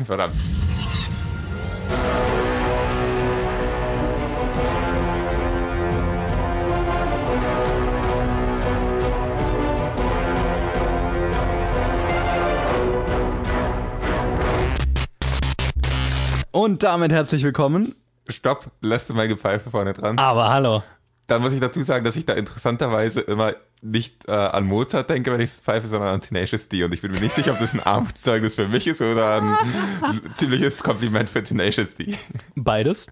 Verdammt. Und damit herzlich willkommen. Stopp, lässt du meine Pfeife vorne dran. Aber hallo. Dann muss ich dazu sagen, dass ich da interessanterweise immer nicht äh, an Mozart denke, wenn ich pfeife, sondern an Tenacious D. Und ich bin mir nicht sicher, ob das ein Armutszeugnis für mich ist oder ein ziemliches Kompliment für Tenacious D. Beides.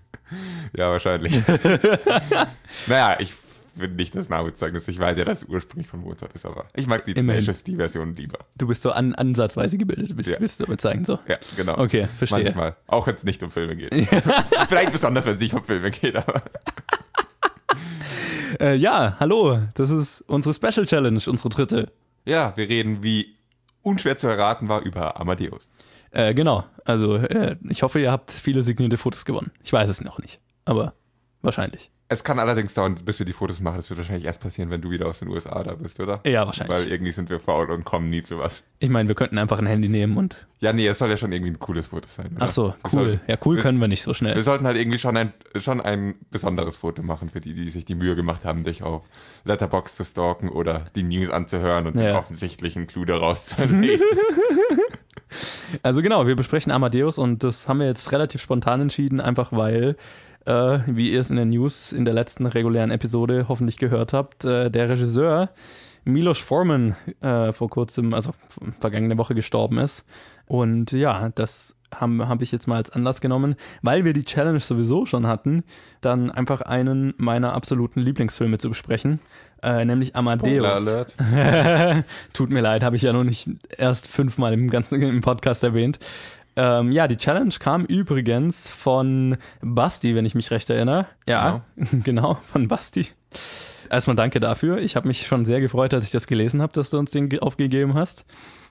Ja, wahrscheinlich. naja, ich finde nicht das ein Armutszeugnis. Ich weiß ja, dass es ursprünglich von Mozart ist, aber ich mag die Immerhin. Tenacious D-Version lieber. Du bist so an, ansatzweise gebildet, bist, Ja. bist du damit sagen so. Ja, genau. Okay, verstehe. Manchmal. Auch wenn es nicht um Filme geht. Vielleicht besonders, wenn es nicht um Filme geht, aber. Äh, ja, hallo. Das ist unsere Special Challenge, unsere dritte. Ja, wir reden, wie unschwer zu erraten war, über Amadeus. Äh, genau. Also äh, ich hoffe, ihr habt viele signierte Fotos gewonnen. Ich weiß es noch nicht, aber wahrscheinlich. Es kann allerdings dauern, bis wir die Fotos machen. Das wird wahrscheinlich erst passieren, wenn du wieder aus den USA da bist, oder? Ja, wahrscheinlich. Weil irgendwie sind wir faul und kommen nie zu was. Ich meine, wir könnten einfach ein Handy nehmen und. Ja, nee, es soll ja schon irgendwie ein cooles Foto sein. Oder? Ach so, Wir cool. sollten- Ja, cool wir- können wir nicht so Wir schnell. sollten halt irgendwie schon ein, schon ein besonderes Foto machen für die, die sich die Mühe gemacht haben, dich auf Letterbox zu stalken oder die News anzuhören und den Ja. offensichtlichen Clou daraus zu lesen. Also genau, wir besprechen Amadeus und das haben wir jetzt relativ spontan entschieden, einfach weil, äh, wie ihr es in den News in der letzten regulären Episode hoffentlich gehört habt, äh, der Regisseur Milos Forman äh, vor kurzem, also vergangene Woche gestorben ist. Und ja, das habe hab ich jetzt mal als Anlass genommen, weil wir die Challenge sowieso schon hatten, dann einfach einen meiner absoluten Lieblingsfilme zu besprechen, äh, nämlich Amadeus. Tut mir leid, habe ich ja noch nicht erst fünfmal im ganzen im Podcast erwähnt. Ähm, ja, die Challenge kam übrigens von Basti, wenn ich mich recht erinnere. Ja, genau, von Basti. Erstmal danke dafür. Ich habe mich schon sehr gefreut, als ich das gelesen habe, dass du uns den ge- aufgegeben hast.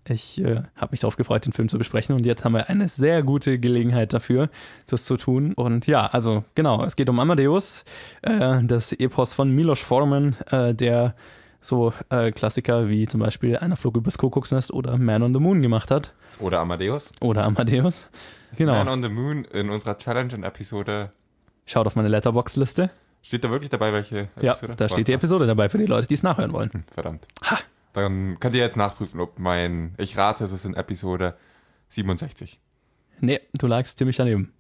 Ich äh, habe mich darauf gefreut, den Film zu besprechen und jetzt haben wir eine sehr gute Gelegenheit dafür, das zu tun. Und ja, also genau, es geht um Amadeus, äh, das Epos von Milos Forman, äh, der so äh, Klassiker wie zum Beispiel Einer flog übers Kuckucksnest oder Man on the Moon gemacht hat. Oder Amadeus. Oder Amadeus. Genau. Man on the Moon in unserer Challenge-Episode. Schaut auf meine Letterbox-Liste. Steht da wirklich dabei, welche Ja, Episode? da steht die Episode dabei für die Leute, die es nachhören wollen. Hm, Verdammt. Ha. Dann könnt ihr jetzt nachprüfen, ob mein, ich rate, es ist in Episode 67. Nee, du lagst ziemlich daneben.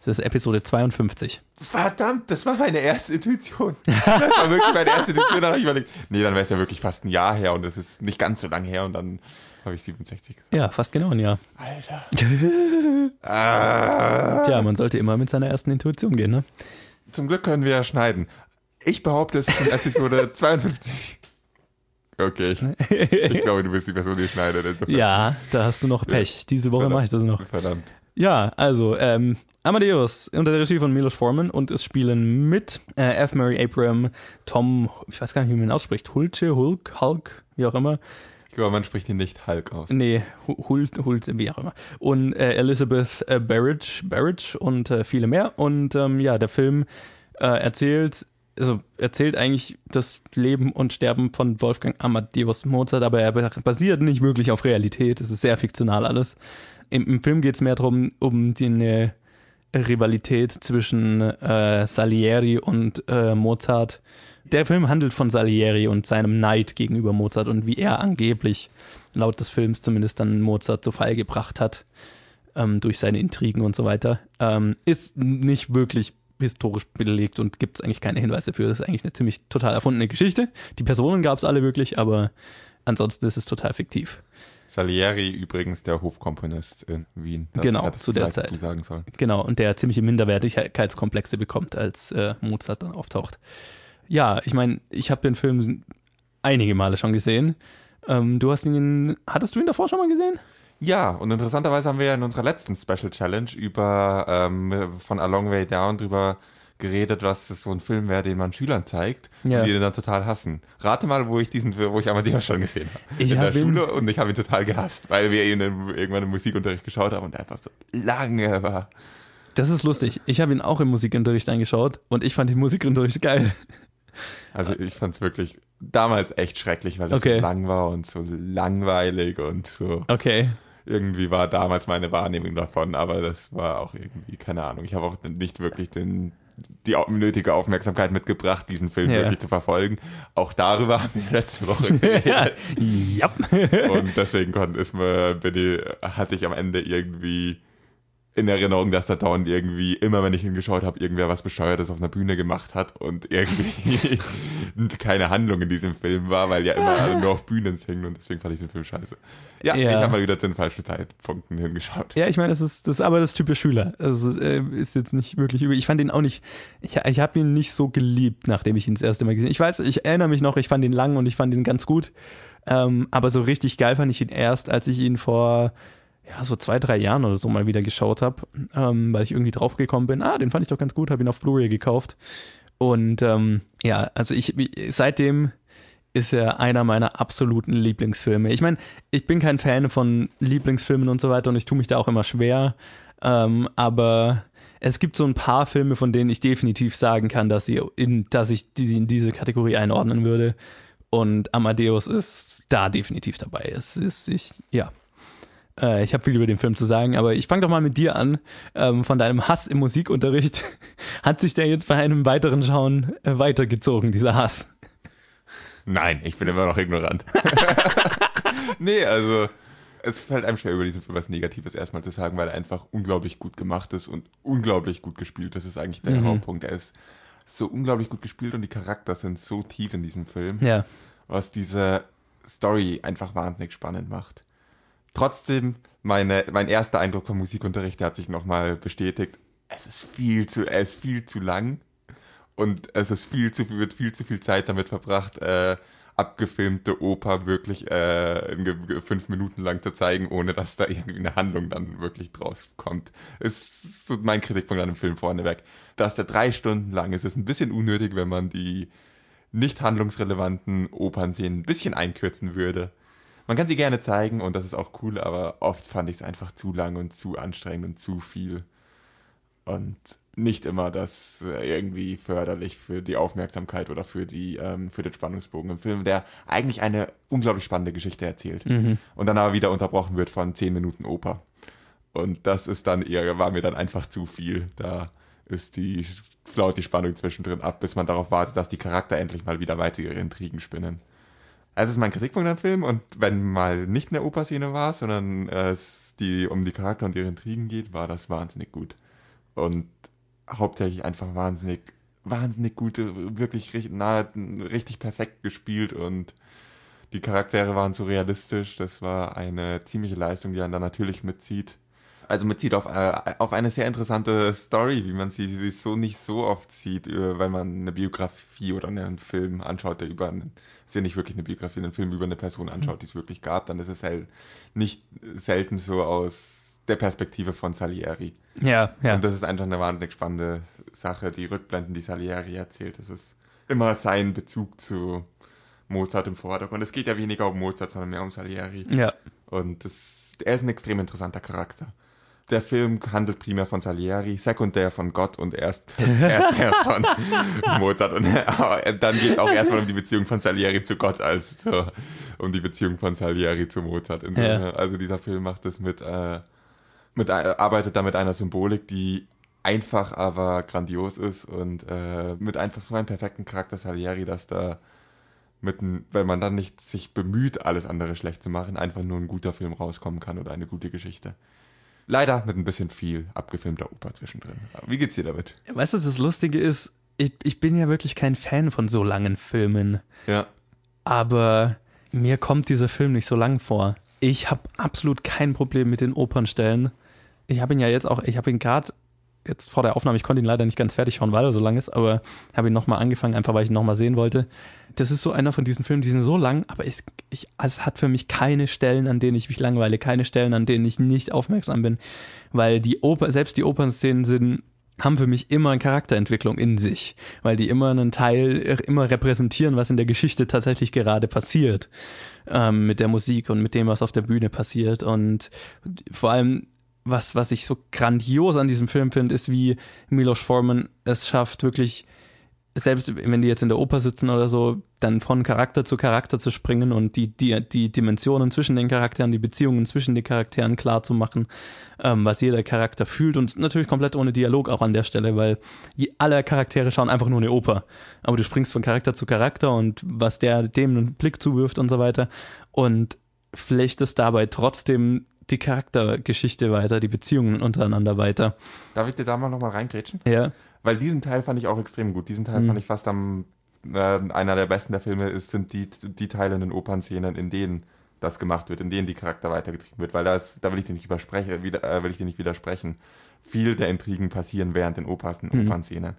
Es ist Episode 52. Verdammt, das war meine erste Intuition. Das war wirklich meine erste Intuition. Da habe ich überlegt, nee, dann wäre es ja wirklich fast ein Jahr her und es ist nicht ganz so lang her und dann habe ich 67 gesagt. Ja, fast genau ein Jahr. Alter. ah. Tja, man sollte immer mit seiner ersten Intuition gehen, ne? Zum Glück können wir ja schneiden. Ich behaupte, es ist Episode 52. Okay, ich, ich glaube, du bist die Person, die schneidet. Insofern- Ja, da hast du noch Pech. Diese Woche mache ich das noch. Verdammt. Ja, also, ähm, Amadeus unter der Regie von Milos Forman und es spielen mit äh, F. Murray Abram, Tom, ich weiß gar nicht, wie man ihn ausspricht, Hulce, Hulk, Hulk, wie auch immer. Ich glaube, man spricht ihn nicht Hulk aus. Nee, Hu- Hult, Hult, wie auch immer. Und äh, Elizabeth äh, Barrage, Barrage und äh, viele mehr. Und ähm, ja, der Film äh, erzählt, also erzählt eigentlich das Leben und Sterben von Wolfgang Amadeus Mozart, aber er basiert nicht wirklich auf Realität. Es ist sehr fiktional alles. Im, im Film geht es mehr darum, um die eine Rivalität zwischen äh, Salieri und äh, Mozart. Der Film handelt von Salieri und seinem Neid gegenüber Mozart und wie er angeblich, laut des Films zumindest, dann Mozart zu Fall gebracht hat ähm, durch seine Intrigen und so weiter. Ähm, ist nicht wirklich historisch belegt und gibt es eigentlich keine Hinweise für. Das ist eigentlich eine ziemlich total erfundene Geschichte. Die Personen gab es alle wirklich, aber ansonsten ist es total fiktiv. Salieri übrigens der Hofkomponist in Wien. Das Genau, zu der Zeit. sollen. Genau, und der ziemliche Minderwertigkeitskomplexe bekommt, als äh, Mozart dann auftaucht. Ja, ich meine, ich habe den Film einige Male schon gesehen. Ähm, du hast ihn, hattest du ihn davor schon mal gesehen? Ja, und interessanterweise haben wir ja in unserer letzten Special Challenge über ähm, von A Long Way Down drüber geredet, was das so ein Film wäre, den man Schülern zeigt Ja. die den dann total hassen. Rate mal, wo ich diesen, wo ich Amadeus schon gesehen habe. Ich in der hab ihn- Schule und ich habe ihn total gehasst, weil wir ihn im, irgendwann im Musikunterricht geschaut haben und der einfach so lange war. Das ist lustig. Ich habe ihn auch im Musikunterricht angeschaut und ich fand den Musikunterricht geil. Also ich fand es wirklich damals echt schrecklich, weil es Okay. so lang war und so langweilig und so. Okay. irgendwie war damals meine Wahrnehmung davon, aber das war auch irgendwie, keine Ahnung. Ich habe auch nicht wirklich den, die nötige Aufmerksamkeit mitgebracht, diesen Film Ja. wirklich zu verfolgen. Auch darüber haben wir letzte Woche geredet. ja. Und deswegen konnte es mir, bin ich, hatte ich am Ende irgendwie in Erinnerung, dass da dauernd irgendwie, immer wenn ich hingeschaut habe, irgendwer was Bescheuertes auf einer Bühne gemacht hat und irgendwie keine Handlung in diesem Film war, weil ja immer alle nur auf Bühnen singen und deswegen fand ich den Film scheiße. Ja, Ja. ich habe mal wieder zu den falschen Zeitpunkten hingeschaut. Ja, ich meine, das ist das ist aber das typisch Schüler. Also äh, ist jetzt nicht wirklich übel. Ich fand ihn auch nicht. Ich, ich habe ihn nicht so geliebt, nachdem ich ihn das erste Mal gesehen. Ich weiß, ich erinnere mich noch. Ich fand ihn lang und ich fand ihn ganz gut. Ähm, aber so richtig geil fand ich ihn erst, als ich ihn vor ja so zwei drei Jahren oder so mal wieder geschaut habe, ähm, weil ich irgendwie draufgekommen bin. Ah, den fand ich doch ganz gut. Habe ihn auf Blu-ray gekauft. Und ähm, ja, also ich seitdem ist er einer meiner absoluten Lieblingsfilme. Ich meine, ich bin kein Fan von Lieblingsfilmen und so weiter und ich tue mich da auch immer schwer. Ähm, aber es gibt so ein paar Filme, von denen ich definitiv sagen kann, dass sie in, dass ich die in diese Kategorie einordnen würde. Und Amadeus ist da definitiv dabei. Es ist, ich, ja. Äh, ich habe viel über den Film zu sagen, aber ich fange doch mal mit dir an. Ähm, von deinem Hass im Musikunterricht. Hat sich der jetzt bei einem weiteren Schauen äh, weitergezogen, dieser Hass? Nein, ich bin immer noch ignorant. nee, also es fällt einem schwer, über diesen Film was Negatives erstmal zu sagen, weil er einfach unglaublich gut gemacht ist und unglaublich gut gespielt. Das ist eigentlich der Mhm. Hauptpunkt. Er ist so unglaublich gut gespielt und die Charakter sind so tief in diesem Film, Ja. was diese Story einfach wahnsinnig spannend macht. Trotzdem, meine, mein erster Eindruck vom Musikunterricht, der hat sich nochmal bestätigt. Es ist viel zu, er ist viel zu lang und es ist viel zu wird viel zu viel Zeit damit verbracht, äh, abgefilmte Oper wirklich äh, fünf Minuten lang zu zeigen, ohne dass da irgendwie eine Handlung dann wirklich draus kommt. Ist so mein Kritikpunkt an dem Film vorneweg. Dass der drei Stunden lang ist, ist ein bisschen unnötig, wenn man die nicht handlungsrelevanten Opernszenen ein bisschen einkürzen würde. Man kann sie gerne zeigen und das ist auch cool, aber oft fand ich es einfach zu lang und zu anstrengend und zu viel. Und nicht immer das äh, irgendwie förderlich für die Aufmerksamkeit oder für die ähm, für den Spannungsbogen im Film, der eigentlich eine unglaublich spannende Geschichte erzählt Mhm. und dann aber wieder unterbrochen wird von zehn Minuten Oper. Und das ist dann eher, war mir dann einfach zu viel. Da ist die, flaut die Spannung zwischendrin ab, bis man darauf wartet, dass die Charakter endlich mal wieder weiter ihre Intrigen spinnen. Also das ist mein Kritikpunkt am Film und wenn mal nicht eine Operszene war, sondern es die um die Charakter und ihre Intrigen geht, war das wahnsinnig gut. Und hauptsächlich einfach wahnsinnig, wahnsinnig gute, wirklich richtig, nahe, richtig perfekt gespielt und die Charaktere waren so realistisch. Das war eine ziemliche Leistung, die einen da natürlich mitzieht. Also mitzieht auf, äh, auf eine sehr interessante Story, wie man sie, sie so nicht so oft sieht, äh, wenn man eine Biografie oder einen Film anschaut, der über, einen, ist ja nicht wirklich eine Biografie, einen Film über eine Person anschaut, die es wirklich gab, dann ist es halt nicht selten so aus der Perspektive von Salieri. Ja, ja. Und das ist einfach eine wahnsinnig spannende Sache, die Rückblenden, die Salieri erzählt. Das ist immer sein Bezug zu Mozart im Vordergrund. Es geht ja weniger um Mozart, sondern mehr um Salieri. ja. Und das, er ist ein extrem interessanter Charakter. Der Film handelt primär von Salieri, sekundär von Gott und erst tertiär von Mozart. Und aber dann geht es auch erstmal um die Beziehung von Salieri zu Gott als so, um die Beziehung von Salieri zu Mozart. Ja. Also dieser Film macht es mit, äh, mit äh, arbeitet da mit einer Symbolik, die einfach, aber grandios ist und äh, mit einfach so einem perfekten Charakter Salieri, dass da mit, wenn man dann nicht sich bemüht, alles andere schlecht zu machen, einfach nur ein guter Film rauskommen kann oder eine gute Geschichte. Leider mit ein bisschen viel abgefilmter Oper zwischendrin. Wie geht's dir damit? Weißt du, das Lustige ist, ich, ich bin ja wirklich kein Fan von so langen Filmen, Ja. aber mir kommt dieser Film nicht so lang vor. Ich habe absolut kein Problem mit den Opernstellen. Ich habe ihn ja jetzt auch, ich habe ihn gerade jetzt vor der Aufnahme, ich konnte ihn leider nicht ganz fertig schauen, weil er so lang ist, aber habe ihn nochmal angefangen, einfach weil ich ihn nochmal sehen wollte. Das ist so einer von diesen Filmen, die sind so lang, aber ich, ich, es hat für mich keine Stellen, an denen ich mich langweile, keine Stellen, an denen ich nicht aufmerksam bin, weil die Oper, selbst die Opernszenen sind haben für mich immer eine Charakterentwicklung in sich, weil die immer einen Teil, immer repräsentieren, was in der Geschichte tatsächlich gerade passiert, ähm, mit der Musik und mit dem, was auf der Bühne passiert und vor allem was, was ich so grandios an diesem Film finde, ist, wie Milos Forman es schafft, wirklich selbst wenn die jetzt in der Oper sitzen oder so, dann von Charakter zu Charakter zu springen und die, die, die Dimensionen zwischen den Charakteren, die Beziehungen zwischen den Charakteren klar zu machen, ähm, was jeder Charakter fühlt und natürlich komplett ohne Dialog auch an der Stelle, weil alle Charaktere schauen einfach nur eine Oper. Aber du springst von Charakter zu Charakter und was der dem einen Blick zuwirft und so weiter und flechtest dabei trotzdem die Charaktergeschichte weiter, die Beziehungen untereinander weiter. Darf ich dir da mal nochmal reingrätschen? Ja. Weil diesen Teil fand ich auch extrem gut. Diesen Teil Mhm. fand ich fast am äh, einer der besten der Filme ist, sind die, die Teile in den Opernszenen, in denen das gemacht wird, in denen die Charakter weitergetrieben wird, weil da ist, da will ich dir nicht übersprechen, wieder, äh, will ich dir nicht widersprechen. Viel der Intrigen passieren während den Opern, Mhm. Opernszenen.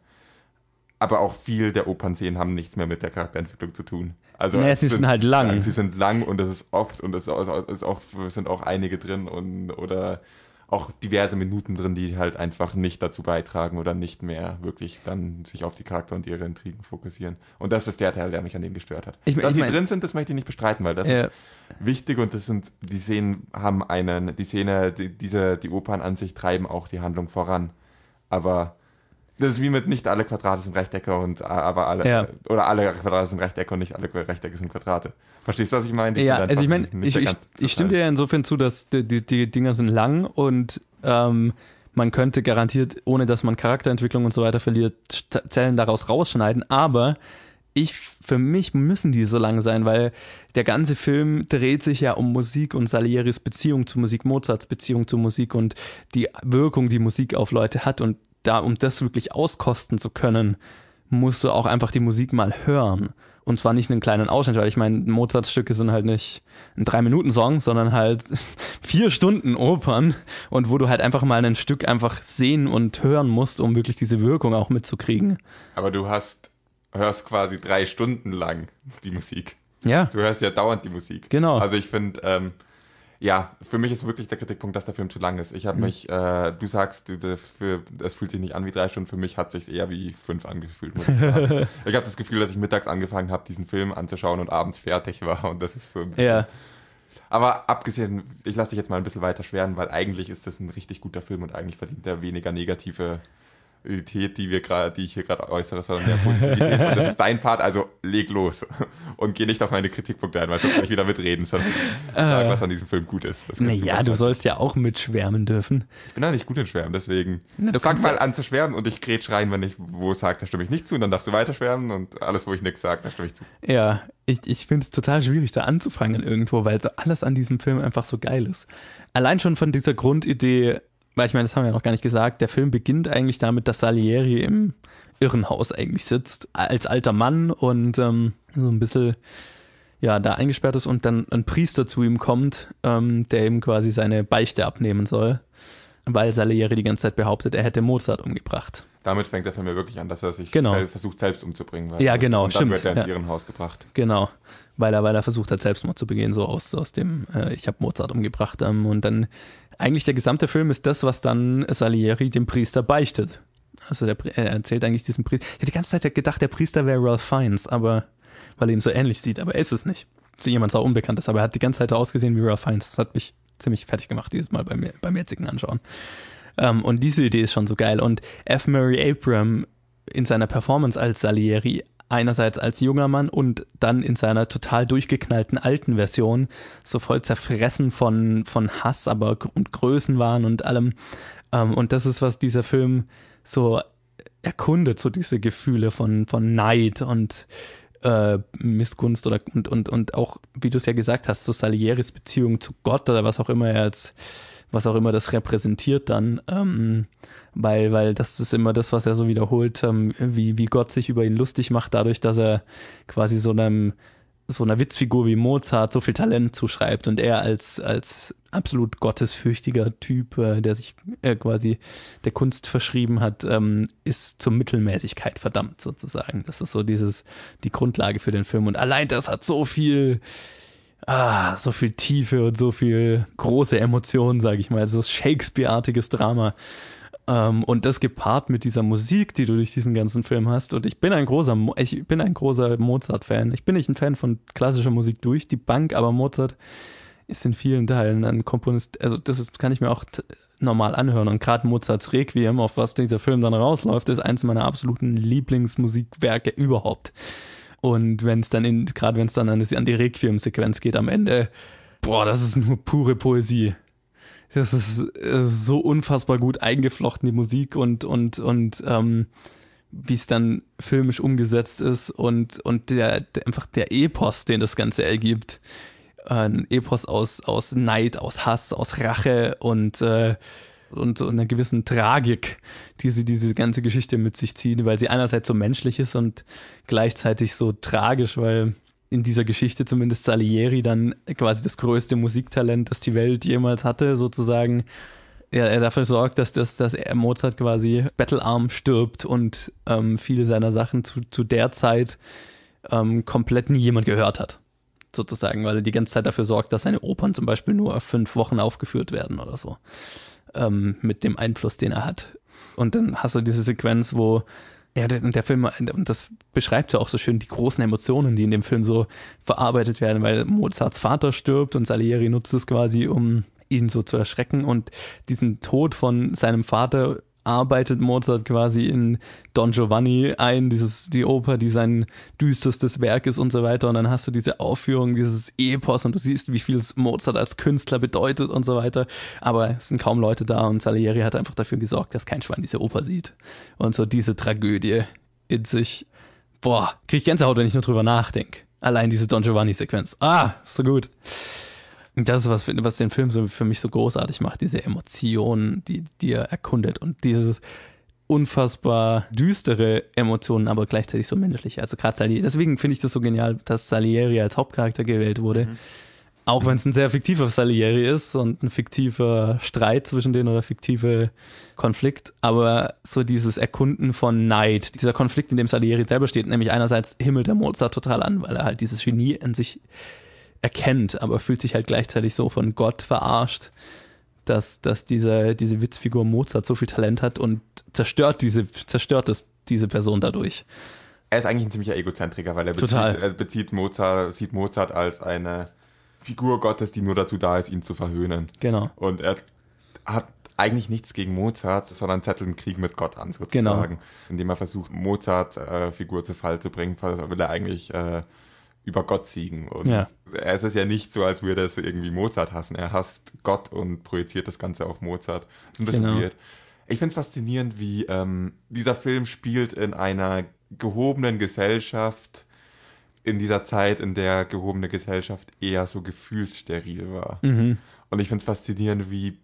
Aber auch viel der Opernszenen haben nichts mehr mit der Charakterentwicklung zu tun. Also Naja, sie sind halt lang. Sie sind lang und es ist oft und es ist auch, sind auch einige drin und oder auch diverse Minuten drin, die halt einfach nicht dazu beitragen oder nicht mehr wirklich dann sich auf die Charakter und ihre Intrigen fokussieren. Und das ist der Teil, der mich an dem gestört hat. Ich- Dass ich sie mein- drin sind, das möchte ich nicht bestreiten, weil das Ja. ist wichtig und das sind, die Szenen haben einen, die Szene, die, diese, die Opern an sich treiben auch die Handlung voran. Aber das ist wie mit nicht alle Quadrate sind Rechtecke und aber alle, Ja. oder alle Quadrate sind Rechtecke und nicht alle Rechtecke sind Quadrate. Verstehst du, was ich meine? Ja, also ich meine, ich, ich, ich stimme dir ja insofern zu, dass die, die, die Dinger sind lang und ähm, man könnte garantiert, ohne dass man Charakterentwicklung und so weiter verliert, Zellen daraus rausschneiden, aber ich, für mich müssen die so lang sein, weil der ganze Film dreht sich ja um Musik und Salieris Beziehung zu Musik, Mozarts Beziehung zu Musik und die Wirkung, die Musik auf Leute hat und da, um das wirklich auskosten zu können, musst du auch einfach die Musik mal hören. Und zwar nicht einen kleinen Ausschnitt, weil ich meine, Mozarts Stücke sind halt nicht ein Drei-Minuten-Song, sondern halt vier Stunden Opern und wo du halt einfach mal ein Stück einfach sehen und hören musst, um wirklich diese Wirkung auch mitzukriegen. Aber du hast, hörst quasi drei Stunden lang die Musik. Ja, Du hörst ja dauernd die Musik. Genau. Also ich finde, ähm, ja, für mich ist wirklich der Kritikpunkt, dass der Film zu lang ist. Ich habe Mhm. mich, äh, du sagst, das fühlt sich nicht an wie drei Stunden. Für mich hat sich eher wie fünf angefühlt. Ich sagen. ich habe das Gefühl, dass ich mittags angefangen habe, diesen Film anzuschauen und abends fertig war. Und das ist so. Ja, Aber abgesehen, ich lasse dich jetzt mal ein bisschen weiter schweren, weil eigentlich ist das ein richtig guter Film und eigentlich verdient er weniger negative Positivität, die wir gerade, die ich hier gerade äußere, sondern mehr Positivität. Und das ist dein Part, also leg los und geh nicht auf meine Kritikpunkte ein, weil sonst kann ich wieder mitreden, sondern sag, was an diesem Film gut ist. Naja, du sollst ja auch mitschwärmen dürfen. Ich bin da nicht gut in Schwärmen, deswegen Na, du fang mal an zu schwärmen und ich grätsch rein, wenn ich wo sagt, da stimme ich nicht zu, und dann darfst du weiter schwärmen und alles, wo ich nichts sage, da stimme ich zu. Ja, ich, ich finde es total schwierig, da anzufangen irgendwo, weil so alles an diesem Film einfach so geil ist. Allein schon von dieser Grundidee, weil ich meine, das haben wir ja noch gar nicht gesagt, der Film beginnt eigentlich damit, dass Salieri im Irrenhaus eigentlich sitzt, als alter Mann und ähm, so ein bisschen ja, da eingesperrt ist und dann ein Priester zu ihm kommt, ähm, der ihm quasi seine Beichte abnehmen soll, weil Salieri die ganze Zeit behauptet, er hätte Mozart umgebracht. Damit fängt der Film ja wirklich an, dass er sich Genau. sel versucht, selbst umzubringen. Ja, genau, und dann stimmt, wird er ins ja. Irrenhaus gebracht. Genau, weil er, weil er versucht hat, Selbstmord zu begehen, so aus, aus dem, äh, ich habe Mozart umgebracht. Ähm, und dann, eigentlich der gesamte Film ist das, was dann Salieri dem Priester beichtet. Also der, er erzählt eigentlich diesem Priester, ich habe die ganze Zeit gedacht, der Priester wäre Ralph Fiennes, aber, weil er ihm so ähnlich sieht, aber er ist es nicht. So jemand so unbekannt ist, aber er hat die ganze Zeit ausgesehen wie Ralph Fiennes. Das hat mich ziemlich fertig gemacht, dieses Mal beim, beim jetzigen Anschauen. Ähm, und diese Idee ist schon so geil. Und F. Murray Abram in seiner Performance als Salieri, einerseits als junger Mann und dann in seiner total durchgeknallten alten Version, so voll zerfressen von, von Hass aber und Größenwahn und allem. Ähm, und das ist, was dieser Film so erkundet, so diese Gefühle von, von Neid und äh, Missgunst oder und, und, und auch, wie du es ja gesagt hast, so Salieris Beziehung zu Gott oder was auch immer er jetzt, was auch immer das repräsentiert dann, ähm, weil, weil das ist immer das, was er so wiederholt, ähm, wie, wie Gott sich über ihn lustig macht, dadurch, dass er quasi so einem so einer Witzfigur wie Mozart so viel Talent zuschreibt und er als, als absolut gottesfürchtiger Typ, äh, der sich äh, quasi der Kunst verschrieben hat, ähm, ist zur Mittelmäßigkeit verdammt sozusagen. Das ist so dieses, die Grundlage für den Film. Und allein das hat so viel, ah, so viel Tiefe und so viel große Emotionen, sage ich mal, so Shakespeare-artiges Drama. Ähm, und das gepaart mit dieser Musik, die du durch diesen ganzen Film hast. Und ich bin ein großer, ich bin ein großer Mozart-Fan. Ich bin nicht ein Fan von klassischer Musik durch die Bank, aber Mozart ist in vielen Teilen ein Komponist. Also das kann ich mir auch normal anhören. Und gerade Mozarts Requiem, auf was dieser Film dann rausläuft, ist eins meiner absoluten Lieblingsmusikwerke überhaupt. Und wenn es dann in, gerade wenn es dann an die Requiem-Sequenz geht am Ende, boah, das ist nur pure Poesie. Das ist, ist so unfassbar gut eingeflochten, die Musik und, und, und ähm, wie es dann filmisch umgesetzt ist und, und der, der einfach der Epos, den das Ganze ergibt. Ein Epos aus, aus Neid, aus Hass, aus Rache und, äh, und, und einer gewissen Tragik, die sie diese ganze Geschichte mit sich ziehen, weil sie einerseits so menschlich ist und gleichzeitig so tragisch, weil in dieser Geschichte zumindest Salieri dann quasi das größte Musiktalent, das die Welt jemals hatte, sozusagen, er, er dafür sorgt, dass, dass, dass er Mozart quasi battlearm stirbt und ähm, viele seiner Sachen zu, zu der Zeit ähm, komplett nie jemand gehört hat. Sozusagen, weil er die ganze Zeit dafür sorgt, dass seine Opern zum Beispiel nur fünf Wochen aufgeführt werden oder so. Ähm, mit dem Einfluss, den er hat. Und dann hast du diese Sequenz, wo ja, der, der Film, und das beschreibt ja auch so schön die großen Emotionen, die in dem Film so verarbeitet werden, weil Mozarts Vater stirbt und Salieri nutzt es quasi, um ihn so zu erschrecken und diesen Tod von seinem Vater arbeitet Mozart quasi in Don Giovanni ein, dieses, die Oper, die sein düsterstes Werk ist und so weiter. Und dann hast du diese Aufführung, dieses Epos und du siehst, wie viel es Mozart als Künstler bedeutet und so weiter. Aber es sind kaum Leute da und Salieri hat einfach dafür gesorgt, dass kein Schwein diese Oper sieht. Und so diese Tragödie in sich. Boah, krieg ich Gänsehaut, wenn ich nur drüber nachdenke. Allein diese Don Giovanni-Sequenz. Ah, ist so gut. Das ist was, was den Film so für mich so großartig macht, diese Emotionen, die, die er erkundet und dieses unfassbar düstere Emotionen, aber gleichzeitig so menschliche. Also gerade Salieri, deswegen finde ich das so genial, dass Salieri als Hauptcharakter gewählt wurde. Mhm. Auch wenn es ein sehr fiktiver Salieri ist und ein fiktiver Streit zwischen denen oder fiktive Konflikt, aber so dieses Erkunden von Neid, dieser Konflikt, in dem Salieri selber steht, nämlich einerseits himmelt der Mozart total an, weil er halt dieses Genie in sich erkennt, aber fühlt sich halt gleichzeitig so von Gott verarscht, dass, dass diese, diese Witzfigur Mozart so viel Talent hat und zerstört diese, zerstört es, diese Person dadurch. Er ist eigentlich ein ziemlicher Egozentriker, weil er bezieht, er bezieht Mozart, sieht Mozart als eine Figur Gottes, die nur dazu da ist, ihn zu verhöhnen. Genau. Und er hat eigentlich nichts gegen Mozart, sondern zettelt einen Krieg mit Gott an, sozusagen. Genau. Indem er versucht, Mozart äh, Figur zu Fall zu bringen, will er eigentlich äh, über Gott siegen. Und ja. es ist ja nicht so, als würde es irgendwie Mozart hassen. Er hasst Gott und projiziert das Ganze auf Mozart. Das ist ein bisschen genau. weird. Ich finde es faszinierend, wie ähm, dieser Film spielt in einer gehobenen Gesellschaft, in dieser Zeit, in der gehobene Gesellschaft eher so gefühlssteril war. Mhm. Und ich finde es faszinierend, wie,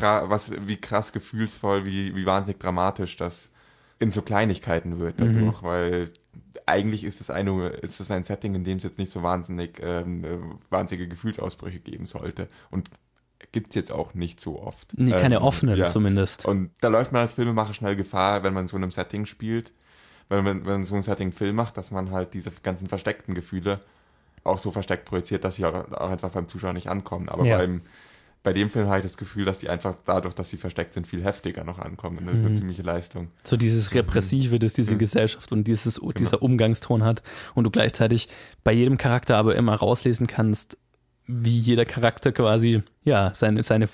was, wie krass gefühlsvoll, wie, wie wahnsinnig dramatisch das in so Kleinigkeiten wird dadurch, mhm. weil eigentlich ist es eine, ist es ein Setting, in dem es jetzt nicht so wahnsinnig ähm, äh, wahnsinnige Gefühlsausbrüche geben sollte. Und gibt es jetzt auch nicht so oft. Nee, keine ähm, offenen ja. zumindest. Und da läuft man als Filmemacher schnell Gefahr, wenn man in so einem Setting spielt, wenn man, wenn man so ein Setting Film macht, dass man halt diese ganzen versteckten Gefühle auch so versteckt projiziert, dass sie auch, auch einfach beim Zuschauer nicht ankommen. Aber ja. beim bei dem Film habe ich das Gefühl, dass die einfach dadurch, dass sie versteckt sind, viel heftiger noch ankommen. Und das ist eine mhm. ziemliche Leistung. So dieses Repressive, das diese mhm. Gesellschaft und dieses, genau. dieser Umgangston hat und du gleichzeitig bei jedem Charakter aber immer rauslesen kannst, wie jeder Charakter quasi, ja, seine, seine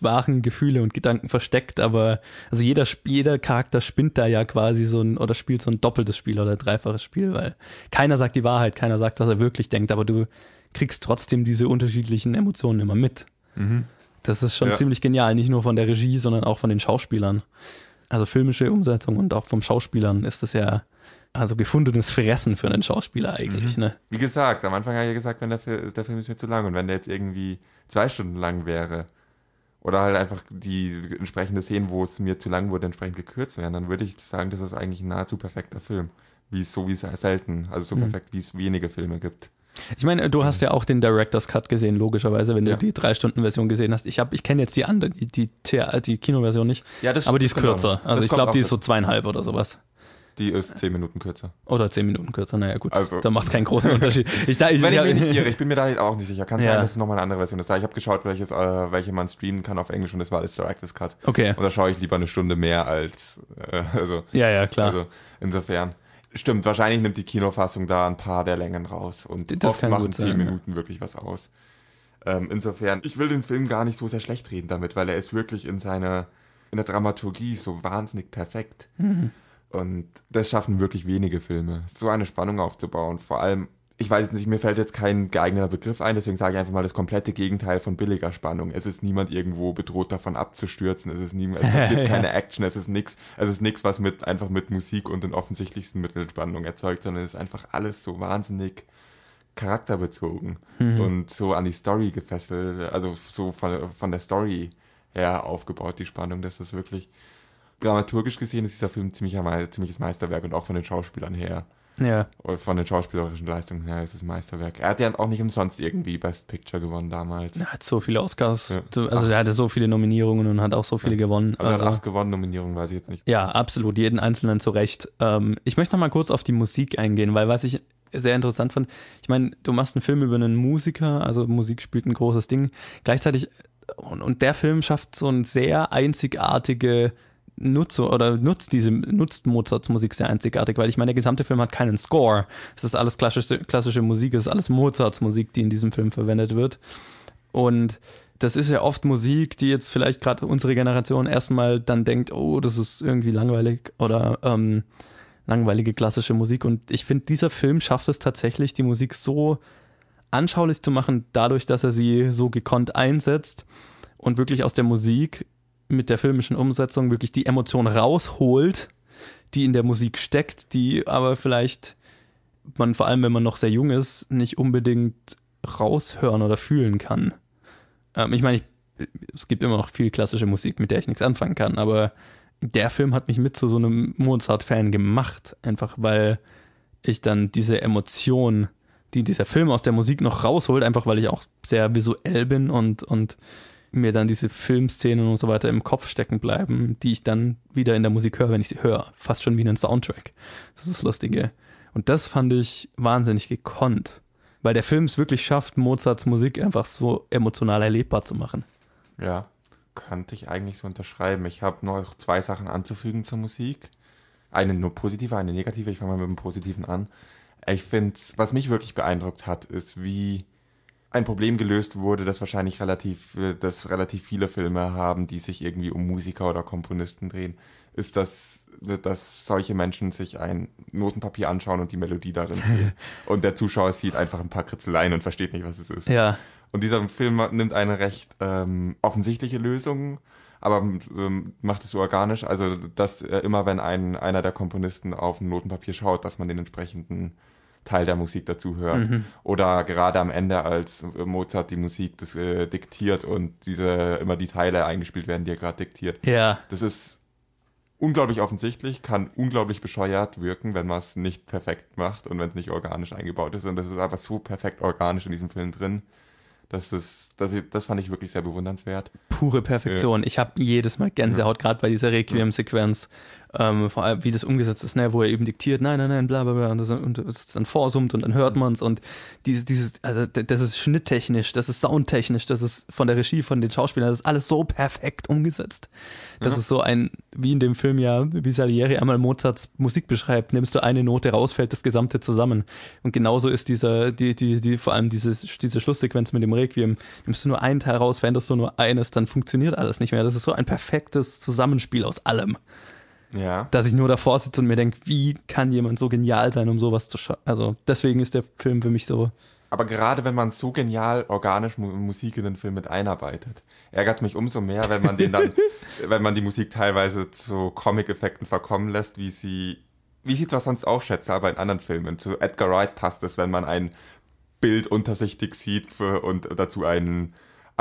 wahren Gefühle und Gedanken versteckt, aber also jeder, jeder Charakter spinnt da ja quasi so ein oder spielt so ein doppeltes Spiel oder dreifaches Spiel, weil keiner sagt die Wahrheit, keiner sagt, was er wirklich denkt, aber du kriegst trotzdem diese unterschiedlichen Emotionen immer mit. Mhm. Das ist schon ja. ziemlich genial, nicht nur von der Regie, sondern auch von den Schauspielern. Also filmische Umsetzung und auch vom Schauspielern ist das ja also gefundenes Fressen für einen Schauspieler eigentlich. Mhm. Ne? Wie gesagt, am Anfang habe ich ja gesagt, wenn der, der Film ist mir zu lang und wenn der jetzt irgendwie zwei Stunden lang wäre oder halt einfach die entsprechende Szenen, wo es mir zu lang wurde, entsprechend gekürzt werden, dann würde ich sagen, das ist eigentlich ein nahezu perfekter Film. Wie es so wie es selten, also so mhm. perfekt, wie es wenige Filme gibt. Ich meine, du hast ja auch den Director's Cut gesehen, logischerweise, wenn ja. du die drei Stunden Version gesehen hast. Ich habe, ich kenne jetzt die andere, die, die, die Kinoversion nicht. Ja, das aber die ist genau. kürzer. Also das ich glaube, die ist so zweieinhalb oder sowas. Die ist zehn Minuten kürzer. Oder zehn Minuten kürzer, naja gut. Also, da macht es keinen großen Unterschied. Ich, da, ich, Wenn ich mich nicht irre, ich bin mir da auch nicht sicher. Kann ja. sein, dass es nochmal eine andere Version ist. Ich habe geschaut, welches, äh, welche man streamen kann auf Englisch und das war alles Director's Cut. Okay. Und da schaue ich lieber eine Stunde mehr als, äh, also. Ja, ja, klar. Also insofern. Stimmt, wahrscheinlich nimmt die Kinofassung da ein paar der Längen raus und das oft machen zehn Minuten ja. wirklich was aus. Ähm, insofern, ich will den Film gar nicht so sehr schlecht reden damit, weil er ist wirklich in seiner, in der Dramaturgie so wahnsinnig perfekt. Mhm. Und das schaffen wirklich wenige Filme, so eine Spannung aufzubauen. Vor allem, ich weiß nicht, mir fällt jetzt kein geeigneter Begriff ein, deswegen sage ich einfach mal das komplette Gegenteil von billiger Spannung. Es ist niemand irgendwo bedroht davon abzustürzen, es ist niemand, es passiert Ja. keine Action, es ist nix, es ist nix, was mit, einfach mit Musik und den offensichtlichsten Mitteln Spannung erzeugt, sondern es ist einfach alles so wahnsinnig charakterbezogen Mhm. und so an die Story gefesselt, also so von, von der Story her aufgebaut, die Spannung, dass das wirklich dramaturgisch gesehen ist dieser Film ziemlich, ein ziemliches Meisterwerk und auch von den Schauspielern her, Ja, oder von den schauspielerischen Leistungen her ist es Meisterwerk. Er hat ja auch nicht umsonst irgendwie Best Picture gewonnen damals. er hat so viele Oscars, Ja. so- also er hatte so viele Nominierungen und hat auch so viele gewonnen. Also er hat Also- acht gewonnen, Nominierungen weiß ich jetzt nicht. Ja, absolut, jeden einzelnen zu Recht. Ähm, ich möchte noch mal kurz auf die Musik eingehen, weil was ich sehr interessant fand, ich meine, du machst einen Film über einen Musiker, also Musik spielt ein großes Ding. Gleichzeitig, und, und der Film schafft so ein sehr einzigartige Nutzer oder nutzt diese, nutzt Mozarts Musik sehr einzigartig, weil ich meine, der gesamte Film hat keinen Score. Es ist alles klassische, klassische Musik, es ist alles Mozarts Musik, die in diesem Film verwendet wird. Und das ist ja oft Musik, die jetzt vielleicht gerade unsere Generation erstmal dann denkt, oh, das ist irgendwie langweilig oder ähm, langweilige klassische Musik. Und ich finde, dieser Film schafft es tatsächlich, die Musik so anschaulich zu machen, dadurch, dass er sie so gekonnt einsetzt und wirklich aus der Musik mit der filmischen Umsetzung wirklich die Emotion rausholt, die in der Musik steckt, die aber vielleicht man vor allem, wenn man noch sehr jung ist, nicht unbedingt raushören oder fühlen kann. Ähm, ich meine, ich, es gibt immer noch viel klassische Musik, mit der ich nichts anfangen kann, aber der Film hat mich mit zu so einem Mozart-Fan gemacht, einfach weil ich dann diese Emotion, die dieser Film aus der Musik noch rausholt, einfach weil ich auch sehr visuell bin und, und mir dann diese Filmszenen und so weiter im Kopf stecken bleiben, die ich dann wieder in der Musik höre, wenn ich sie höre. Fast schon wie einen Soundtrack. Das ist das Lustige. Und das fand ich wahnsinnig gekonnt, weil der Film es wirklich schafft, Mozarts Musik einfach so emotional erlebbar zu machen. Ja, könnte ich eigentlich so unterschreiben. Ich habe noch zwei Sachen anzufügen zur Musik. Eine nur positive, eine negative. Ich fange mal mit dem Positiven an. Ich finde, was mich wirklich beeindruckt hat, ist, wie ein Problem gelöst wurde, das wahrscheinlich relativ, äh, dass relativ viele Filme haben, die sich irgendwie um Musiker oder Komponisten drehen, ist, dass, dass solche Menschen sich ein Notenpapier anschauen und die Melodie darin sehen. und der Zuschauer sieht einfach ein paar Kritzeleien und versteht nicht, was es ist. Ja, Und dieser Film nimmt eine recht ähm, offensichtliche Lösung, aber ähm, macht es so organisch, also dass äh, immer wenn ein einer der Komponisten auf ein Notenpapier schaut, dass man den entsprechenden Teil der Musik dazu hört. Mhm. Oder gerade am Ende, als äh, Mozart die Musik das, äh, diktiert und diese immer die Teile eingespielt werden, die er gerade diktiert. ja, Das ist unglaublich offensichtlich, kann unglaublich bescheuert wirken, wenn man es nicht perfekt macht und wenn es nicht organisch eingebaut ist. Und das ist einfach so perfekt organisch in diesem Film drin. Das ist, das, das fand ich wirklich sehr bewundernswert. pure Perfektion. Ich habe jedes Mal Gänsehaut, gerade bei dieser Requiem-Sequenz. Ähm, vor allem, wie das umgesetzt ist, ne, wo er eben diktiert, nein, nein, nein, bla bla bla, und das, und das dann vorsummt und dann hört man's und dieses, dieses, also das ist schnitttechnisch, das ist soundtechnisch, das ist von der Regie, von den Schauspielern, das ist alles so perfekt umgesetzt. Das ist so ein, wie in dem Film ja, wie Salieri einmal Mozarts Musik beschreibt, nimmst du eine Note raus, fällt das Gesamte zusammen. Und genauso ist dieser, die, die, die, vor allem diese, diese Schlusssequenz mit dem Requiem, nimmst du nur einen Teil raus, veränderst du nur eines, dann funktioniert alles nicht mehr. Das ist so ein perfektes Zusammenspiel aus allem, Ja. dass ich nur davor sitze und mir denke, wie kann jemand so genial sein, um sowas zu schaffen? Also deswegen ist der Film für mich so, Aber gerade wenn man so genial organisch Mu Musik in den Film mit einarbeitet, ärgert mich umso mehr, wenn man den dann, wenn man die Musik teilweise zu Comic-Effekten verkommen lässt, wie sie, wie ich sie zwar sonst auch schätze, aber in anderen Filmen. Zu Edgar Wright passt es, wenn man ein Bild untersichtig sieht für, und dazu einen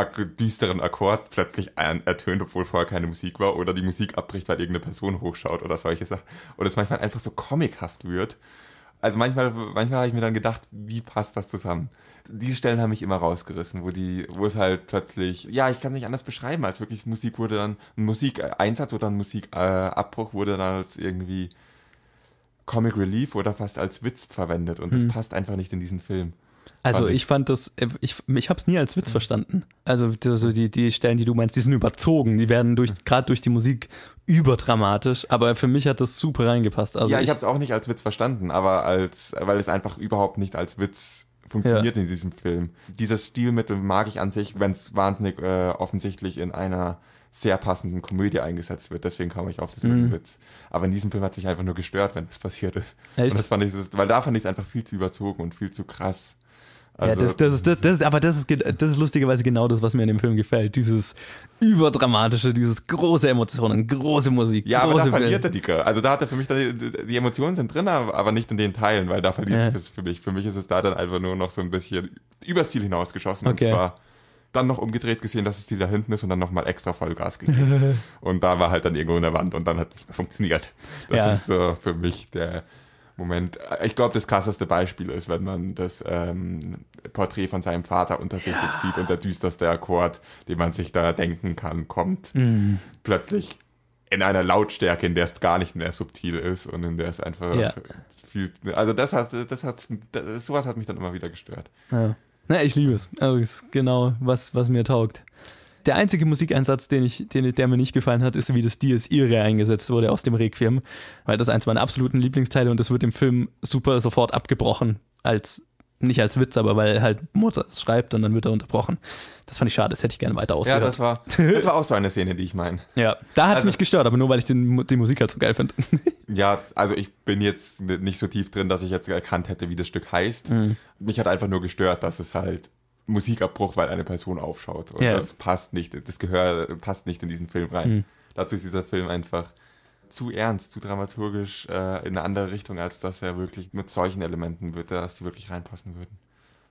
düsteren Akkord plötzlich ertönt, obwohl vorher keine Musik war, oder die Musik abbricht, weil irgendeine Person hochschaut oder solche Sachen. Oder es manchmal einfach so comichaft wird. Also manchmal, manchmal habe ich mir dann gedacht, wie passt das zusammen? Diese Stellen haben mich immer rausgerissen, wo die, wo es halt plötzlich, ja, ich kann es nicht anders beschreiben, als wirklich Musik wurde dann, ein Musikeinsatz oder ein Musikabbruch wurde dann als irgendwie Comic Relief oder fast als Witz verwendet und das passt einfach nicht in diesen Film. Also ich. fand das, äh, ich, ich habe es nie als Witz verstanden. Also so die, die Stellen, die du meinst, die sind überzogen, die werden durch, gerade durch die Musik überdramatisch, aber für mich hat das super reingepasst. Also ja, ich, ich, habe es auch nicht als Witz verstanden, aber als, weil es einfach überhaupt nicht als Witz funktioniert in diesem Film. Dieses Stilmittel mag ich an sich, wenn es wahnsinnig äh, offensichtlich in einer sehr passenden Komödie eingesetzt wird. Deswegen kam ich auf das mit dem Mhm. Witz. Aber in diesem Film hat es mich einfach nur gestört, wenn das passiert ist. Echt? Und das fand ich, das, weil da fand ich es einfach viel zu überzogen und viel zu krass. Ja, das, das, ist, das, das, ist- aber das ist, das ist lustigerweise genau das, was mir in dem Film gefällt. Dieses überdramatische, dieses große Emotionen, große Musik, Ja, aber große da verliert er die. Also da hat er für mich, die, die Emotionen sind drin, aber aber nicht in den Teilen, weil da verliert Ja. es für mich. Für mich ist es da dann einfach nur noch so ein bisschen übers Ziel hinausgeschossen. Okay. Und zwar dann noch umgedreht gesehen, dass das Ziel da hinten ist und dann nochmal extra Vollgas gegeben. und da war halt dann irgendwo in der Wand und dann hat es nicht mehr funktioniert. Das Ja. ist so für mich der Moment. Ich glaube, das krasseste Beispiel ist, wenn man das ähm, Porträt von seinem Vater unter sich jetzt sieht und der düsterste Akkord, den man sich da denken kann, kommt Mhm. plötzlich in einer Lautstärke, in der es gar nicht mehr subtil ist und in der es einfach Ja. viel, also das hat, das hat, das, sowas hat mich dann immer wieder gestört. Ja. Na, ich liebe es. Also, ist genau, was, was mir taugt. Der einzige Musikeinsatz, den ich, den, der mir nicht gefallen hat, ist, wie das Dies Irae eingesetzt wurde aus dem Requiem, weil das ist eins meiner absoluten Lieblingsteile und das wird im Film super sofort abgebrochen als nicht als Witz, aber weil halt Mozart schreibt und dann wird er unterbrochen. Das fand ich schade, das hätte ich gerne weiter Ja, ausgehört. das war, das war auch so eine Szene, die ich meine. Ja, da hat es Also- mich gestört, aber nur weil ich den, die Musik halt so geil finde. Ja, also ich bin jetzt nicht so tief drin, dass ich jetzt erkannt hätte, wie das Stück heißt. Mhm. Mich hat einfach nur gestört, dass es halt Musikabbruch, weil eine Person aufschaut. Und Ja. das passt nicht, das Gehör passt nicht in diesen Film rein. Mhm. Dazu ist dieser Film einfach zu ernst, zu dramaturgisch äh, in eine andere Richtung, als dass er wirklich mit solchen Elementen wird, dass die wirklich reinpassen würden.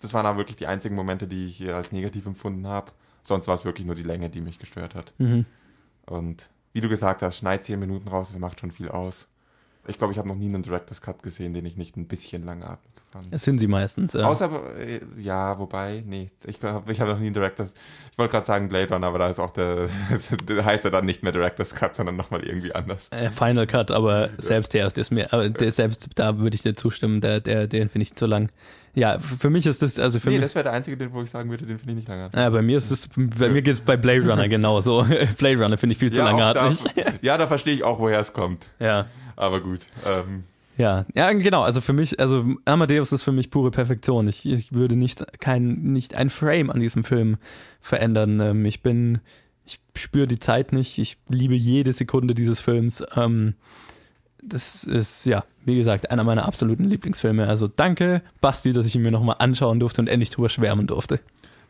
Das waren aber wirklich die einzigen Momente, die ich hier als negativ empfunden habe. Sonst war es wirklich nur die Länge, die mich gestört hat. Mhm. Und wie du gesagt hast, schneid 10 Minuten raus, das macht schon viel aus. Ich glaube, ich habe noch nie einen Director's Cut gesehen, den ich nicht ein bisschen langatmig. Das sind sie meistens. Ja. Außer, äh, ja, wobei, nee, ich glaube, ich habe noch nie einen Director's, ich wollte gerade sagen Blade Runner, aber da ist auch der, der heißt er dann nicht mehr Director's Cut, sondern nochmal irgendwie anders. Äh, Final Cut, aber selbst der ist mir, aber der, selbst da würde ich dir zustimmen, der, der, den finde ich zu lang. Ja, für mich ist das, also für nee, mich, das wäre der einzige, den, wo ich sagen würde, den finde ich nicht langatmig. ja, bei mir ist es, bei mir geht es bei Blade Runner genauso. Blade Runner finde ich viel zu auch langatmig. da, ja, da verstehe ich auch, woher es kommt. Ja. Aber gut. Ähm, Ja, ja, genau. Also für mich, also Amadeus ist für mich pure Perfektion. Ich, ich würde nicht kein, nicht ein Frame an diesem Film verändern. Ähm, ich bin, ich spüre die Zeit nicht. Ich liebe jede Sekunde dieses Films. Ähm, das ist, ja, wie gesagt, einer meiner absoluten Lieblingsfilme. Also danke, Basti, dass ich ihn mir nochmal anschauen durfte und endlich drüber schwärmen durfte.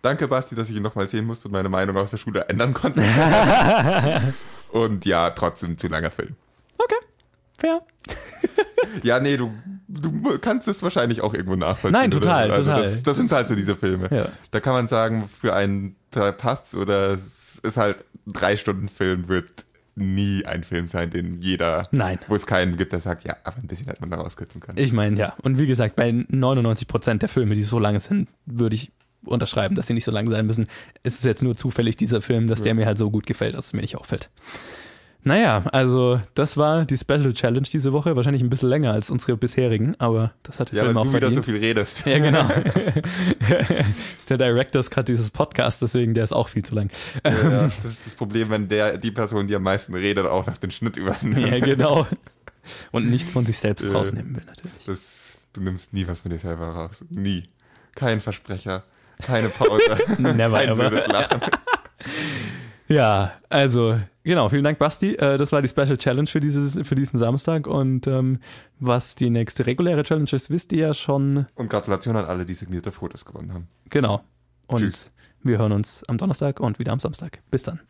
danke, Basti, dass ich ihn nochmal sehen musste und meine Meinung aus der Schule ändern konnte. und ja, trotzdem zu langer Film. Fair. Ja, nee, du, du kannst es wahrscheinlich auch irgendwo nachvollziehen. Nein, total, oder? Also total. Das, das sind halt so diese Filme. Ja. Da kann man sagen, für einen passt oder es ist halt ein drei Stunden Film wird nie ein Film sein, den jeder, Nein. wo es keinen gibt, der sagt, ja, aber ein bisschen hätte man da rauskürzen können. Ich meine, ja. Und wie gesagt, bei 99% der Filme, die so lange sind, würde ich unterschreiben, dass sie nicht so lang sein müssen. Es ist jetzt nur zufällig dieser Film, dass der mir halt so gut gefällt, dass es mir nicht auffällt. Naja, also das war die Special Challenge diese Woche. Wahrscheinlich ein bisschen länger als unsere bisherigen, aber das hat ja, weil Film auch du wieder verdient. so viel redest. ja, genau. das ist der Director's Cut dieses Podcasts, deswegen der ist auch viel zu lang. Ja, ja, das ist das Problem, wenn der, die Person, die am meisten redet, auch nach den Schnitt übernimmt. Ja, genau. Und nichts von sich selbst Äh. rausnehmen will, natürlich. Das, du nimmst nie was von dir selber raus. Nie. Kein Versprecher. Keine Pause. Never Kein ever. Lachen. Ja, also genau, vielen Dank, Basti. Äh, das war die Special Challenge für, dieses, für diesen Samstag. Und ähm, was die nächste reguläre Challenge ist, wisst ihr ja schon. Und Gratulation an alle, die signierte Fotos gewonnen haben. Genau. Und Tschüss. wir hören uns am Donnerstag und wieder am Samstag. Bis dann.